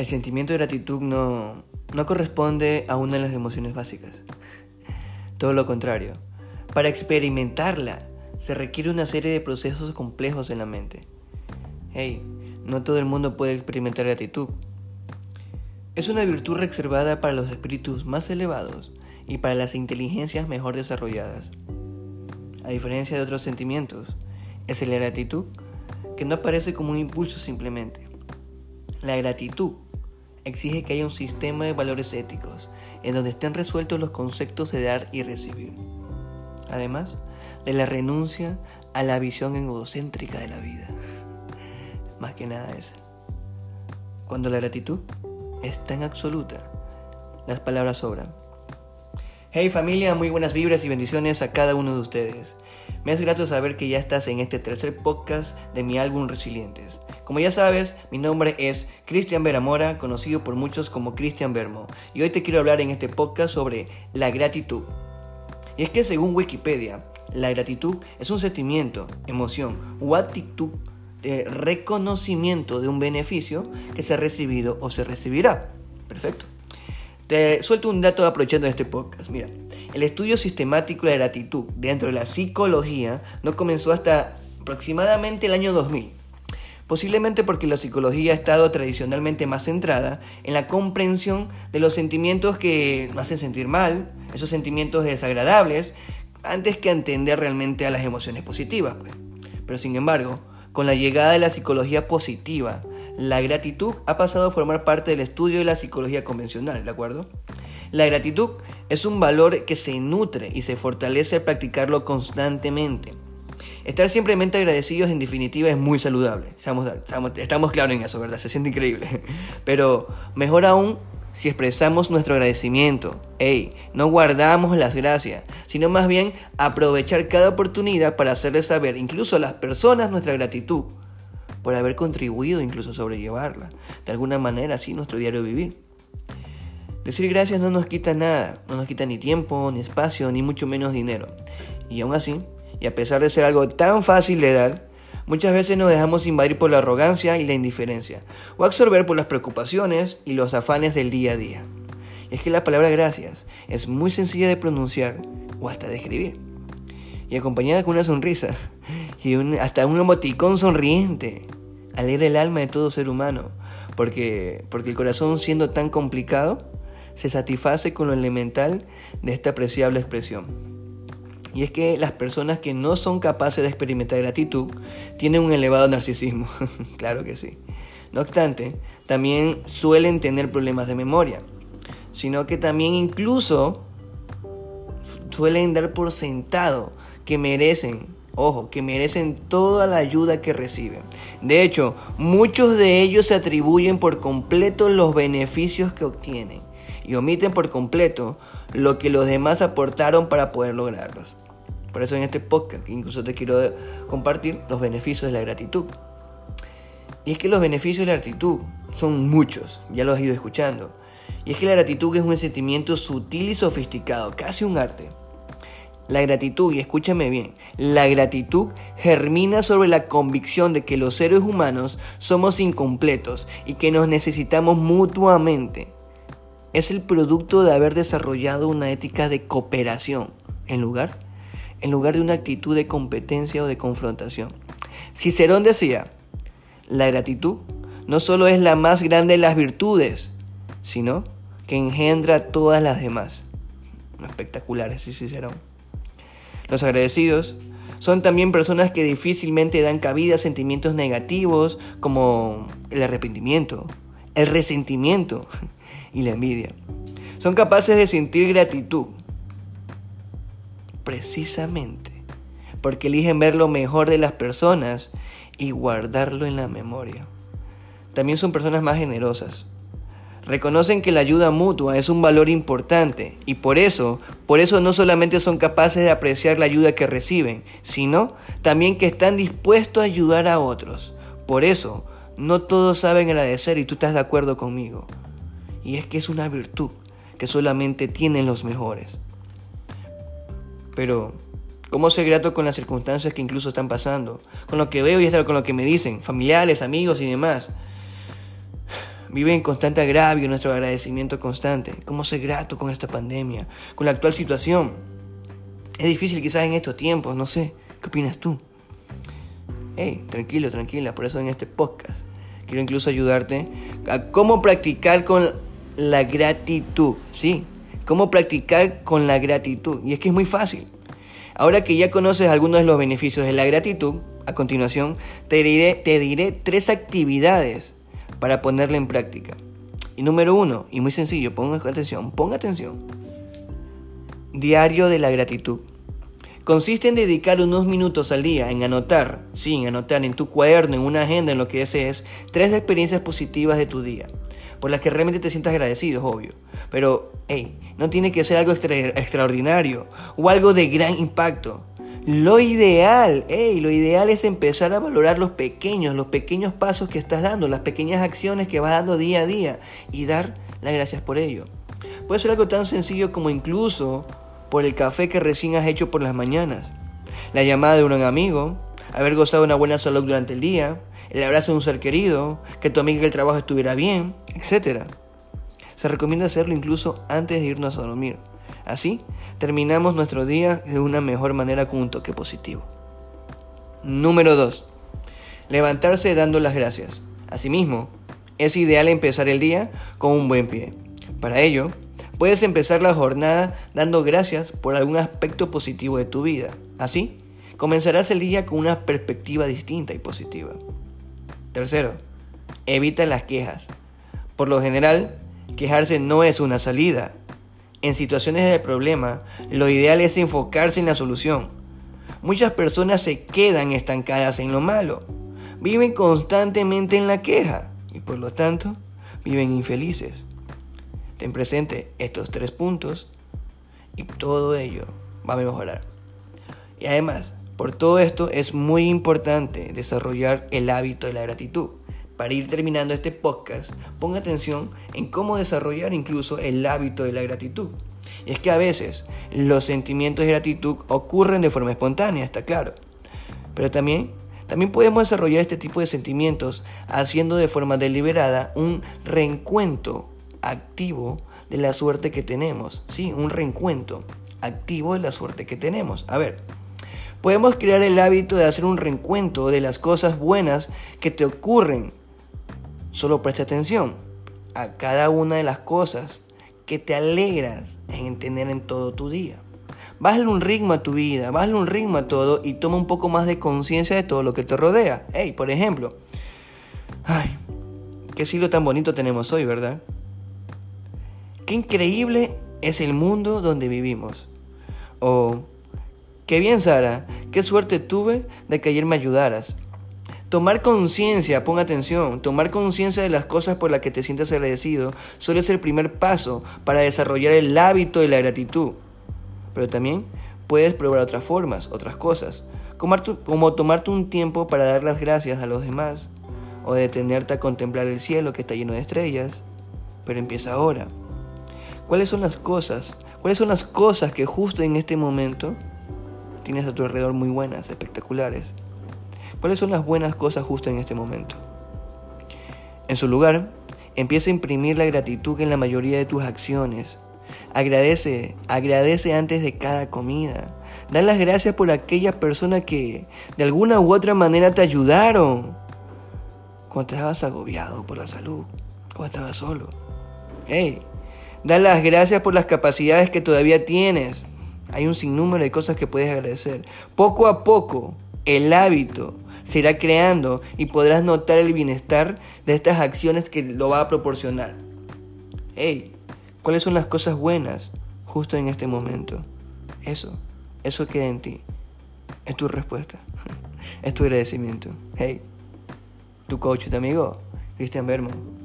el sentimiento de gratitud no, no corresponde a una de las emociones básicas. Todo lo contrario. Para experimentarla se requiere una serie de procesos complejos en la mente. Hey, no todo el mundo puede experimentar gratitud. Es una virtud reservada para los espíritus más elevados y para las inteligencias mejor desarrolladas. A diferencia de otros sentimientos, es la gratitud que no aparece como un impulso simplemente. La gratitud exige que haya un sistema de valores éticos en donde estén resueltos los conceptos de dar y recibir. Además de la renuncia a la visión egocéntrica de la vida. Más que nada esa. Cuando la gratitud es tan absoluta, las palabras sobran. Hey familia, muy buenas vibras y bendiciones a cada uno de ustedes. Me es grato saber que ya estás en este tercer podcast de mi álbum Resilientes. Como ya sabes, mi nombre es Cristian Veramora, conocido por muchos como Cristian Vermo, y hoy te quiero hablar en este podcast sobre la gratitud. Y es que según Wikipedia, la gratitud es un sentimiento, emoción o actitud de reconocimiento de un beneficio que se ha recibido o se recibirá. Perfecto. Te suelto un dato aprovechando este podcast. Mira, el estudio sistemático de la gratitud dentro de la psicología no comenzó hasta aproximadamente el año 2000. Posiblemente porque la psicología ha estado tradicionalmente más centrada en la comprensión de los sentimientos que nos hacen sentir mal, esos sentimientos desagradables, antes que entender realmente a las emociones positivas. Pues. Pero sin embargo, con la llegada de la psicología positiva, la gratitud ha pasado a formar parte del estudio de la psicología convencional, ¿de acuerdo? La gratitud es un valor que se nutre y se fortalece al practicarlo constantemente. Estar simplemente agradecidos en definitiva es muy saludable. Estamos, estamos, claros en eso, ¿verdad? Se siente increíble. Pero mejor aún si expresamos nuestro agradecimiento. Hey, no guardamos las gracias, sino más bien aprovechar cada oportunidad para hacerles saber incluso a las personas nuestra gratitud por haber contribuido incluso sobrellevarla, de alguna manera así nuestro diario vivir. Decir gracias no nos quita nada, no nos quita ni tiempo, ni espacio, ni mucho menos dinero. Y aún así, y a pesar de ser algo tan fácil de dar, muchas veces nos dejamos invadir por la arrogancia y la indiferencia, o absorber por las preocupaciones y los afanes del día a día. Y es que la palabra gracias es muy sencilla de pronunciar o hasta de escribir, y acompañada con una sonrisa, y hasta un emoticón sonriente. Alegra el alma de todo ser humano, porque, porque el corazón siendo tan complicado, se satisface con lo elemental de esta apreciable expresión. Y es que las personas que no son capaces de experimentar gratitud tienen un elevado narcisismo, claro que sí. No obstante, también suelen tener problemas de memoria, sino que también incluso suelen dar por sentado que merecen Ojo, que merecen toda la ayuda que reciben. De hecho, muchos de ellos se atribuyen por completo los beneficios que obtienen y omiten por completo lo que los demás aportaron para poder lograrlos. Por eso en este podcast incluso te quiero compartir los beneficios de la gratitud. Y es que los beneficios de la gratitud son muchos, ya los has ido escuchando. Y es que la gratitud es un sentimiento sutil y sofisticado, casi un arte la gratitud, y escúchame bien, la gratitud germina sobre la convicción de que los seres humanos somos incompletos y que nos necesitamos mutuamente. Es el producto de haber desarrollado una ética de cooperación en lugar, en lugar de una actitud de competencia o de confrontación. Cicerón decía, la gratitud no solo es la más grande de las virtudes, sino que engendra todas las demás. Espectacular ese Cicerón. Los agradecidos son también personas que difícilmente dan cabida a sentimientos negativos como el arrepentimiento, el resentimiento y la envidia. Son capaces de sentir gratitud precisamente porque eligen ver lo mejor de las personas y guardarlo en la memoria. También son personas más generosas, reconocen que la ayuda mutua es un valor importante y por eso, por eso no solamente son capaces de apreciar la ayuda que reciben, sino también que están dispuestos a ayudar a otros. Por eso, no todos saben agradecer y tú estás de acuerdo conmigo. Y es que es una virtud que solamente tienen los mejores. Pero, ¿cómo ser grato con las circunstancias que incluso están pasando? Con lo que veo y hasta con lo que me dicen, familiares, amigos y demás. vive en constante agravio nuestro agradecimiento constante. ¿Cómo ser grato con esta pandemia? Con la actual situación. Es difícil quizás en estos tiempos, no sé. ¿Qué opinas tú? Hey, tranquilo, tranquila. Por eso en este podcast quiero incluso ayudarte a cómo practicar con la gratitud. Sí, cómo practicar con la gratitud. Y es que es muy fácil. Ahora que ya conoces algunos de los beneficios de la gratitud, a continuación te diré, te diré tres actividades para ponerla en práctica. Y número uno, y muy sencillo, ponga atención, ponga atención. Diario de la gratitud. Consiste en dedicar unos minutos al día en anotar, sí, en anotar en tu cuaderno, en una agenda, en lo que desees, tres experiencias positivas de tu día, por las que realmente te sientas agradecido, es obvio. Pero, hey, no tiene que ser algo extraordinario o algo de gran impacto. Lo ideal, hey, lo ideal es empezar a valorar los pequeños, los pequeños pasos que estás dando, las pequeñas acciones que vas dando día a día y dar las gracias por ello. Puede ser algo tan sencillo como incluso por el café que recién has hecho por las mañanas, la llamada de un amigo, haber gozado de una buena salud durante el día, el abrazo de un ser querido, que tu amiga el trabajo estuviera bien, etc. Se recomienda hacerlo incluso antes de irnos a dormir. Así, terminamos nuestro día de una mejor manera con un toque positivo. Número 2. Levantarse dando las gracias. Asimismo, es ideal empezar el día con un buen pie. Para ello, puedes empezar la jornada dando gracias por algún aspecto positivo de tu vida. Así, comenzarás el día con una perspectiva distinta y positiva. Tercero, evita las quejas. Por lo general, quejarse no es una salida, en situaciones de problema, lo ideal es enfocarse en la solución. Muchas personas se quedan estancadas en lo malo, viven constantemente en la queja y por lo tanto viven infelices. Ten presente estos tres puntos y todo ello va a mejorar. Y además, por todo esto es muy importante desarrollar el hábito de la gratitud para ir terminando este podcast, ponga atención en cómo desarrollar incluso el hábito de la gratitud. Y es que a veces los sentimientos de gratitud ocurren de forma espontánea, está claro. Pero también, también podemos desarrollar este tipo de sentimientos haciendo de forma deliberada un reencuentro activo de la suerte que tenemos. Sí, un reencuentro activo de la suerte que tenemos. A ver, podemos crear el hábito de hacer un reencuentro de las cosas buenas que te ocurren Solo presta atención a cada una de las cosas que te alegras en tener en todo tu día. Bájale un ritmo a tu vida, bájale un ritmo a todo y toma un poco más de conciencia de todo lo que te rodea. Hey, por ejemplo, ay, qué siglo tan bonito tenemos hoy, ¿verdad? Qué increíble es el mundo donde vivimos. O, qué bien, Sara, qué suerte tuve de que ayer me ayudaras. Tomar conciencia, pon atención, tomar conciencia de las cosas por las que te sientas agradecido suele ser el primer paso para desarrollar el hábito de la gratitud. Pero también puedes probar otras formas, otras cosas, como tomarte un tiempo para dar las gracias a los demás, o detenerte a contemplar el cielo que está lleno de estrellas. Pero empieza ahora. ¿Cuáles son las cosas? ¿Cuáles son las cosas que justo en este momento tienes a tu alrededor muy buenas, espectaculares? ¿Cuáles son las buenas cosas justo en este momento? En su lugar, empieza a imprimir la gratitud en la mayoría de tus acciones. Agradece, agradece antes de cada comida. Da las gracias por aquellas personas que de alguna u otra manera te ayudaron. Cuando estabas agobiado por la salud, cuando estabas solo. Hey, da las gracias por las capacidades que todavía tienes. Hay un sinnúmero de cosas que puedes agradecer. Poco a poco, el hábito se irá creando y podrás notar el bienestar de estas acciones que lo va a proporcionar. Hey, ¿cuáles son las cosas buenas justo en este momento? Eso, eso queda en ti. Es tu respuesta, es tu agradecimiento. Hey, tu coach, tu amigo, Cristian Berman.